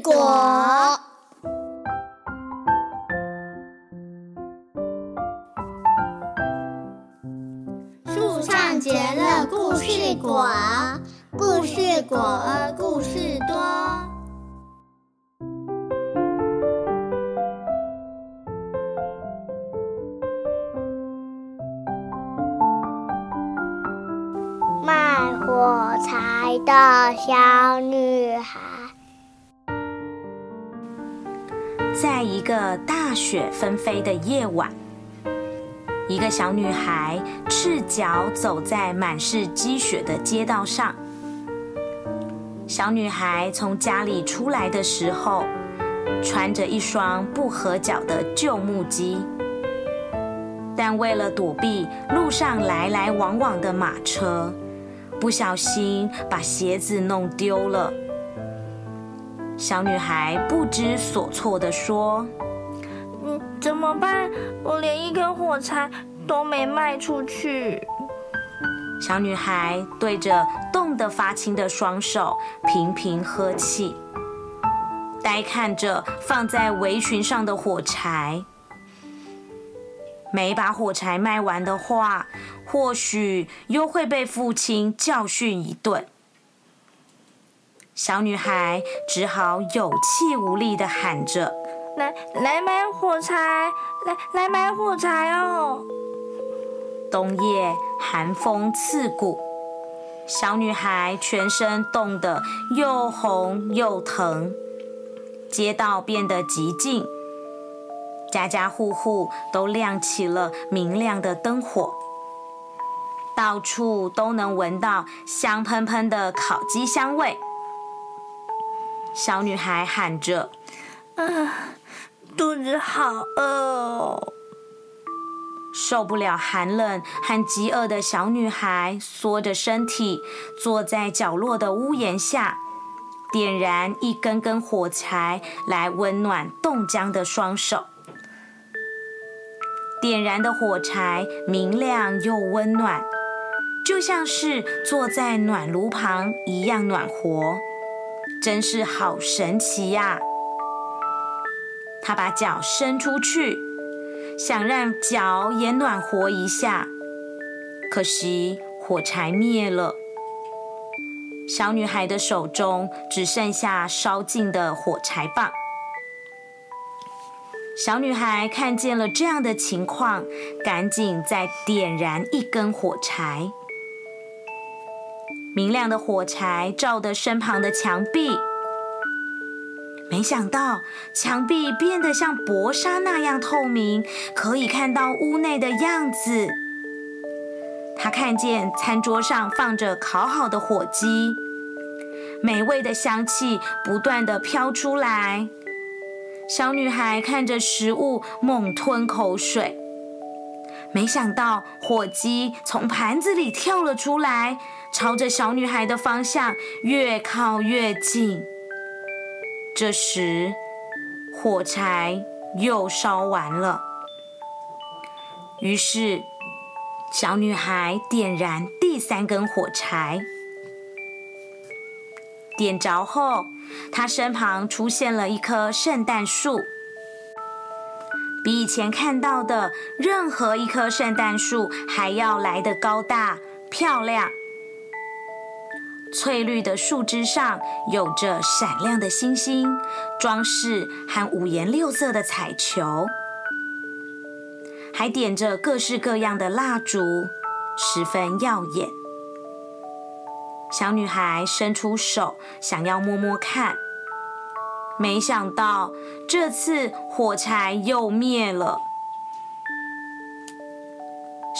果。树上结了故事果，故事果儿故事多。卖火柴的小女孩。在一个大雪纷飞的夜晚，一个小女孩赤脚走在满是积雪的街道上。小女孩从家里出来的时候，穿着一双不合脚的旧木屐，但为了躲避路上来来往往的马车，不小心把鞋子弄丢了。小女孩不知所措地说：“嗯，怎么办？我连一根火柴都没卖出去。”小女孩对着冻得发青的双手频频呵气，呆看着放在围裙上的火柴。没把火柴卖完的话，或许又会被父亲教训一顿。小女孩只好有气无力地喊着：“来来买火柴，来来买火柴哦！”冬夜寒风刺骨，小女孩全身冻得又红又疼。街道变得极静，家家户户都亮起了明亮的灯火，到处都能闻到香喷喷的烤鸡香味。小女孩喊着：“啊，肚子好饿！”受不了寒冷和饥饿的小女孩缩着身体坐在角落的屋檐下，点燃一根根火柴来温暖冻僵的双手。点燃的火柴明亮又温暖，就像是坐在暖炉旁一样暖和。真是好神奇呀！他把脚伸出去，想让脚也暖和一下，可惜火柴灭了。小女孩的手中只剩下烧尽的火柴棒。小女孩看见了这样的情况，赶紧再点燃一根火柴。明亮的火柴照得身旁的墙壁，没想到墙壁变得像薄纱那样透明，可以看到屋内的样子。他看见餐桌上放着烤好的火鸡，美味的香气不断的飘出来。小女孩看着食物，猛吞口水。没想到火鸡从盘子里跳了出来。朝着小女孩的方向越靠越近。这时，火柴又烧完了。于是，小女孩点燃第三根火柴。点着后，她身旁出现了一棵圣诞树，比以前看到的任何一棵圣诞树还要来得高大漂亮。翠绿的树枝上有着闪亮的星星装饰和五颜六色的彩球，还点着各式各样的蜡烛，十分耀眼。小女孩伸出手想要摸摸看，没想到这次火柴又灭了。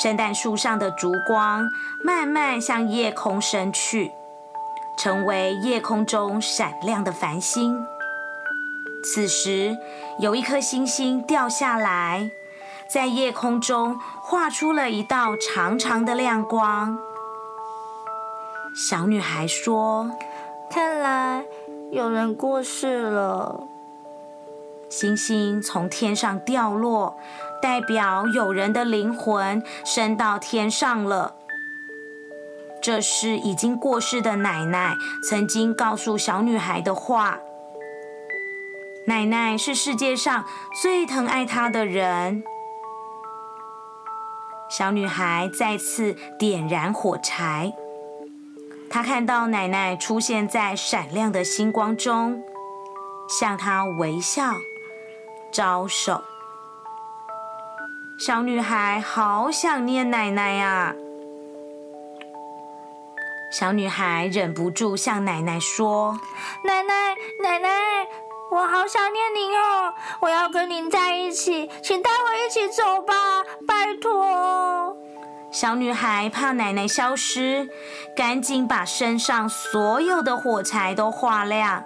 圣诞树上的烛光慢慢向夜空升去。成为夜空中闪亮的繁星。此时，有一颗星星掉下来，在夜空中画出了一道长长的亮光。小女孩说：“看来有人过世了。”星星从天上掉落，代表有人的灵魂升到天上了。这是已经过世的奶奶曾经告诉小女孩的话。奶奶是世界上最疼爱她的人。小女孩再次点燃火柴，她看到奶奶出现在闪亮的星光中，向她微笑、招手。小女孩好想念奶奶呀！小女孩忍不住向奶奶说：“奶奶，奶奶，我好想念您哦！我要跟您在一起，请带我一起走吧，拜托。”小女孩怕奶奶消失，赶紧把身上所有的火柴都画亮，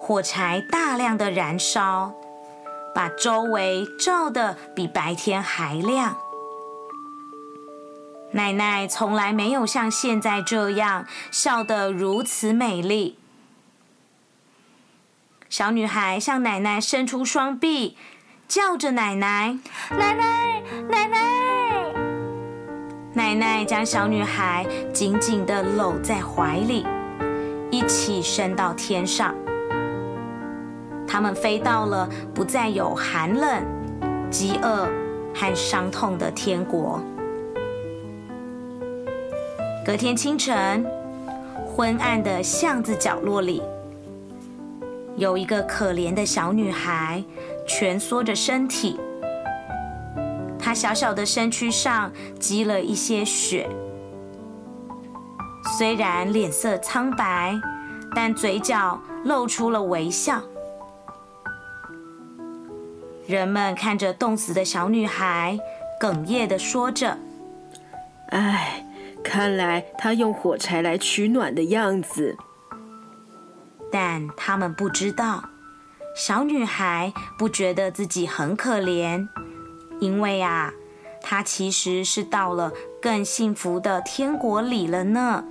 火柴大量的燃烧，把周围照得比白天还亮。奶奶从来没有像现在这样笑得如此美丽。小女孩向奶奶伸出双臂，叫着：“奶奶，奶奶，奶奶！”奶奶将小女孩紧紧地搂在怀里，一起升到天上。他们飞到了不再有寒冷、饥饿和伤痛的天国。隔天清晨，昏暗的巷子角落里，有一个可怜的小女孩蜷缩着身体。她小小的身躯上积了一些血，虽然脸色苍白，但嘴角露出了微笑。人们看着冻死的小女孩，哽咽的说着：“唉。”看来他用火柴来取暖的样子，但他们不知道，小女孩不觉得自己很可怜，因为啊，她其实是到了更幸福的天国里了呢。